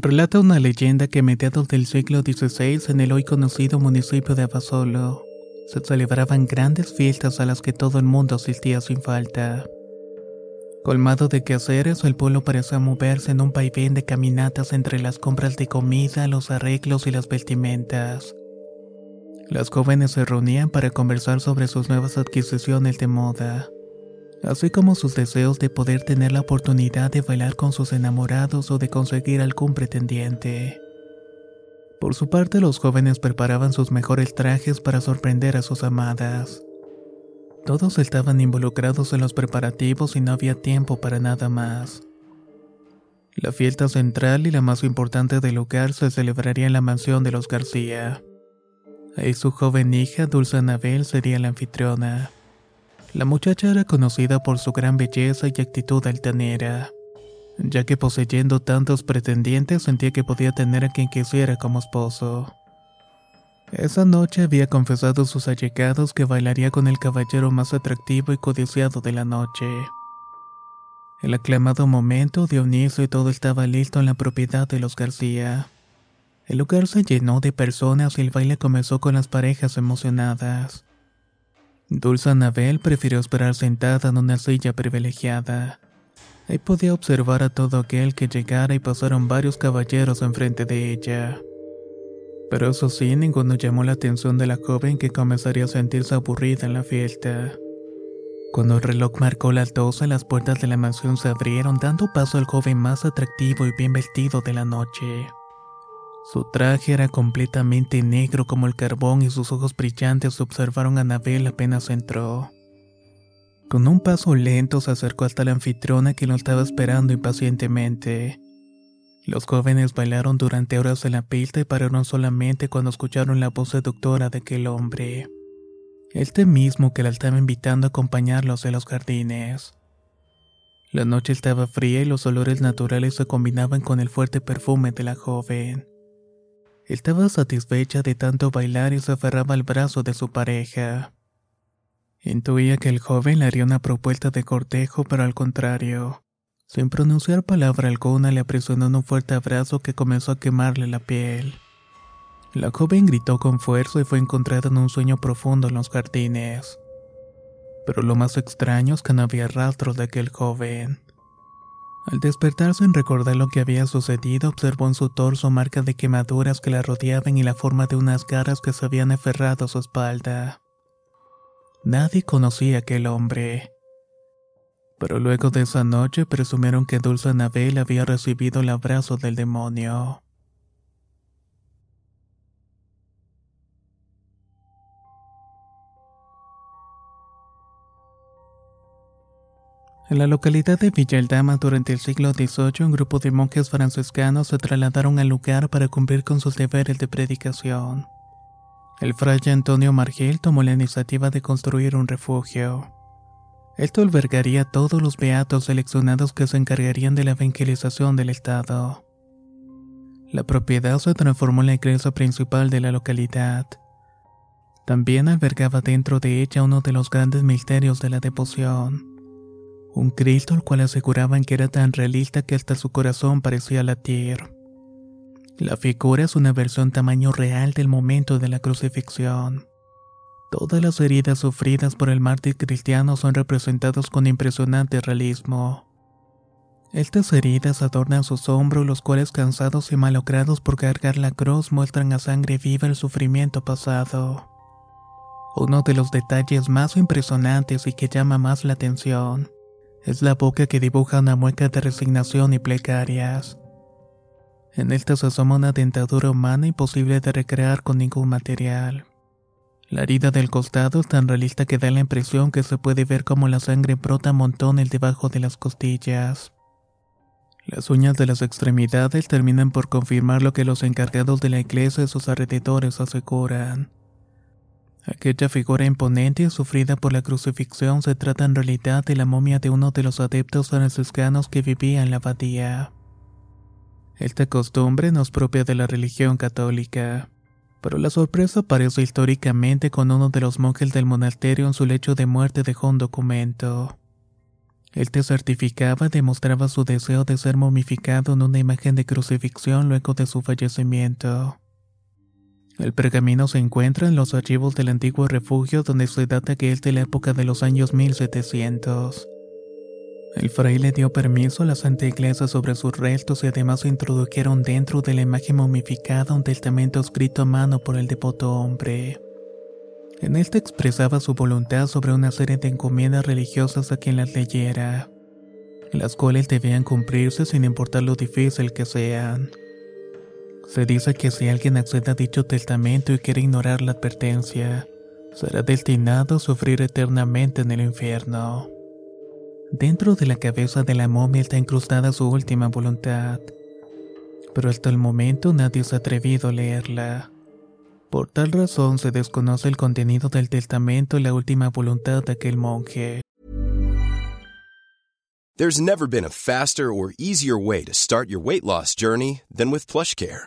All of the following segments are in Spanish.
relata una leyenda que a mediados del siglo XVI en el hoy conocido municipio de Abasolo se celebraban grandes fiestas a las que todo el mundo asistía sin falta. Colmado de quehaceres, el pueblo parecía moverse en un vaivén de caminatas entre las compras de comida, los arreglos y las vestimentas. Las jóvenes se reunían para conversar sobre sus nuevas adquisiciones de moda así como sus deseos de poder tener la oportunidad de bailar con sus enamorados o de conseguir algún pretendiente. Por su parte, los jóvenes preparaban sus mejores trajes para sorprender a sus amadas. Todos estaban involucrados en los preparativos y no había tiempo para nada más. La fiesta central y la más importante del lugar se celebraría en la mansión de los García. Ahí su joven hija, Dulce Anabel, sería la anfitriona. La muchacha era conocida por su gran belleza y actitud altanera, ya que poseyendo tantos pretendientes sentía que podía tener a quien quisiera como esposo. Esa noche había confesado a sus allegados que bailaría con el caballero más atractivo y codiciado de la noche. El aclamado momento dio inicio y todo estaba listo en la propiedad de los García. El lugar se llenó de personas y el baile comenzó con las parejas emocionadas. Dulce Anabel prefirió esperar sentada en una silla privilegiada. Ahí podía observar a todo aquel que llegara y pasaron varios caballeros enfrente de ella. Pero eso sí, ninguno llamó la atención de la joven que comenzaría a sentirse aburrida en la fiesta. Cuando el reloj marcó las doce, las puertas de la mansión se abrieron dando paso al joven más atractivo y bien vestido de la noche. Su traje era completamente negro como el carbón y sus ojos brillantes observaron a Anabel apenas entró. Con un paso lento se acercó hasta la anfitriona que lo estaba esperando impacientemente. Los jóvenes bailaron durante horas en la pista y pararon solamente cuando escucharon la voz seductora de aquel hombre. Este mismo que la estaba invitando a acompañarlos en los jardines. La noche estaba fría y los olores naturales se combinaban con el fuerte perfume de la joven. Estaba satisfecha de tanto bailar y se aferraba al brazo de su pareja. Intuía que el joven le haría una propuesta de cortejo, pero al contrario. Sin pronunciar palabra alguna, le aprisionó en un fuerte abrazo que comenzó a quemarle la piel. La joven gritó con fuerza y fue encontrada en un sueño profundo en los jardines. Pero lo más extraño es que no había rastros de aquel joven. Al despertarse en recordar lo que había sucedido, observó en su torso marcas de quemaduras que la rodeaban y la forma de unas garras que se habían aferrado a su espalda. Nadie conocía a aquel hombre. Pero luego de esa noche presumieron que Dulce Anabel había recibido el abrazo del demonio. En la localidad de Villaldama durante el siglo XVIII un grupo de monjes franciscanos se trasladaron al lugar para cumplir con sus deberes de predicación. El fraile Antonio Margel tomó la iniciativa de construir un refugio. Esto albergaría a todos los beatos seleccionados que se encargarían de la evangelización del estado. La propiedad se transformó en la iglesia principal de la localidad. También albergaba dentro de ella uno de los grandes misterios de la devoción un Cristo al cual aseguraban que era tan realista que hasta su corazón parecía latir. La figura es una versión tamaño real del momento de la crucifixión. Todas las heridas sufridas por el mártir cristiano son representadas con impresionante realismo. Estas heridas adornan sus hombros, los cuales cansados y malocrados por cargar la cruz muestran a sangre viva el sufrimiento pasado. Uno de los detalles más impresionantes y que llama más la atención es la boca que dibuja una mueca de resignación y plegarias. En esta se asoma una dentadura humana imposible de recrear con ningún material. La herida del costado es tan realista que da la impresión que se puede ver como la sangre brota montones debajo de las costillas. Las uñas de las extremidades terminan por confirmar lo que los encargados de la iglesia y sus alrededores aseguran. Aquella figura imponente sufrida por la crucifixión se trata en realidad de la momia de uno de los adeptos franciscanos que vivía en la abadía. Esta costumbre no es propia de la religión católica, pero la sorpresa aparece históricamente con uno de los monjes del monasterio en su lecho de muerte dejó un documento. Él te certificaba y demostraba su deseo de ser momificado en una imagen de crucifixión luego de su fallecimiento. El pergamino se encuentra en los archivos del antiguo refugio donde se data que es de la época de los años 1700. El fraile dio permiso a la Santa Iglesia sobre sus restos y además se introdujeron dentro de la imagen momificada un testamento escrito a mano por el devoto hombre. En este expresaba su voluntad sobre una serie de encomiendas religiosas a quien las leyera, las cuales debían cumplirse sin importar lo difícil que sean. Se dice que si alguien accede a dicho testamento y quiere ignorar la advertencia, será destinado a sufrir eternamente en el infierno. Dentro de la cabeza de la momia está incrustada su última voluntad, pero hasta el momento nadie se ha atrevido a leerla. Por tal razón se desconoce el contenido del testamento y la última voluntad de aquel monje. There's never been a faster or easier way to start your weight loss journey than with PlushCare.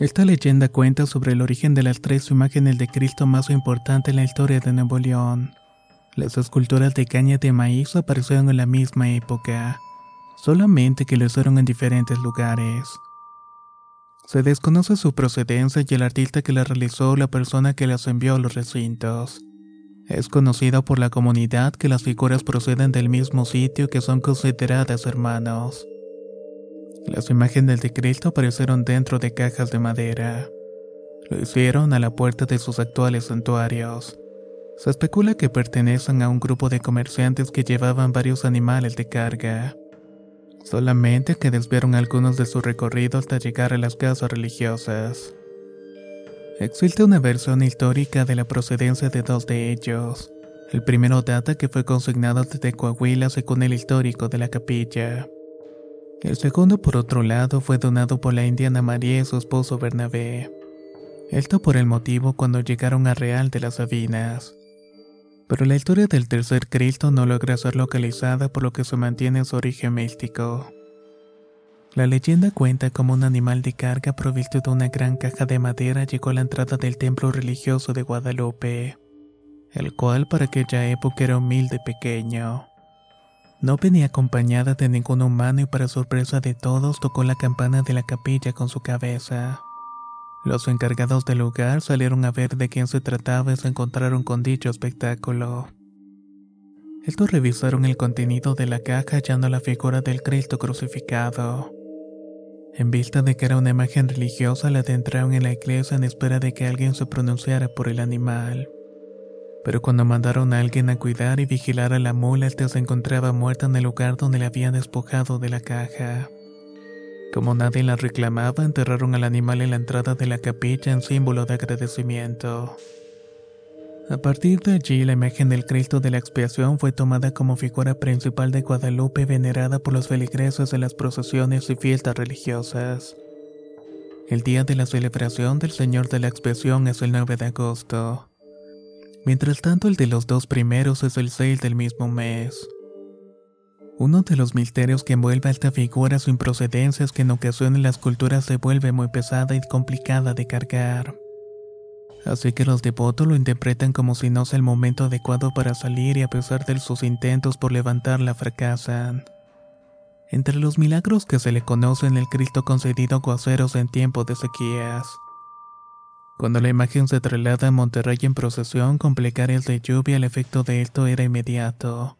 Esta leyenda cuenta sobre el origen de las tres imágenes de Cristo más importantes en la historia de Nuevo León. Las esculturas de caña de maíz aparecieron en la misma época, solamente que lo hicieron en diferentes lugares. Se desconoce su procedencia y el artista que las realizó o la persona que las envió a los recintos. Es conocido por la comunidad que las figuras proceden del mismo sitio que son consideradas hermanos. Las imágenes de Cristo aparecieron dentro de cajas de madera. Lo hicieron a la puerta de sus actuales santuarios. Se especula que pertenecen a un grupo de comerciantes que llevaban varios animales de carga. Solamente que desviaron algunos de su recorrido hasta llegar a las casas religiosas. Existe una versión histórica de la procedencia de dos de ellos. El primero data que fue consignado desde Coahuila según el histórico de la capilla. El segundo, por otro lado, fue donado por la indiana María y su esposo Bernabé. Esto por el motivo cuando llegaron a Real de las Sabinas. Pero la historia del tercer Cristo no logra ser localizada por lo que se mantiene su origen místico. La leyenda cuenta cómo un animal de carga provisto de una gran caja de madera llegó a la entrada del templo religioso de Guadalupe, el cual para aquella época era humilde y pequeño. No venía acompañada de ningún humano y para sorpresa de todos tocó la campana de la capilla con su cabeza. Los encargados del lugar salieron a ver de quién se trataba y se encontraron con dicho espectáculo. Estos revisaron el contenido de la caja hallando la figura del Cristo crucificado. En vista de que era una imagen religiosa, la adentraron en la iglesia en espera de que alguien se pronunciara por el animal Pero cuando mandaron a alguien a cuidar y vigilar a la mula, esta se encontraba muerta en el lugar donde la habían despojado de la caja. Como nadie la reclamaba, enterraron al animal en la entrada de la capilla en símbolo de agradecimiento. A partir de allí, la imagen del Cristo de la Expiación fue tomada como figura principal de Guadalupe venerada por los feligreses de las procesiones y fiestas religiosas. El día de la celebración del Señor de la Expiación es el 9 de agosto. Mientras tanto, el de los dos primeros es el 6 del mismo mes. Uno de los misterios que envuelve a esta figura su improcedencia es que en ocasiones las culturas se vuelve muy pesada y complicada de cargar. Así que los devotos lo interpretan como si no sea el momento adecuado para salir y a pesar de sus intentos por levantarla fracasan. Entre los milagros que se le conocen el Cristo concedido aguaceros en tiempos de sequías. Cuando la imagen se traslada a Monterrey en procesión con plegarias de lluvia, el efecto de esto era inmediato.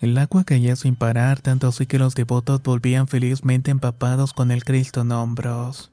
El agua caía sin parar, tanto así que los devotos volvían felizmente empapados con el Cristo en hombros.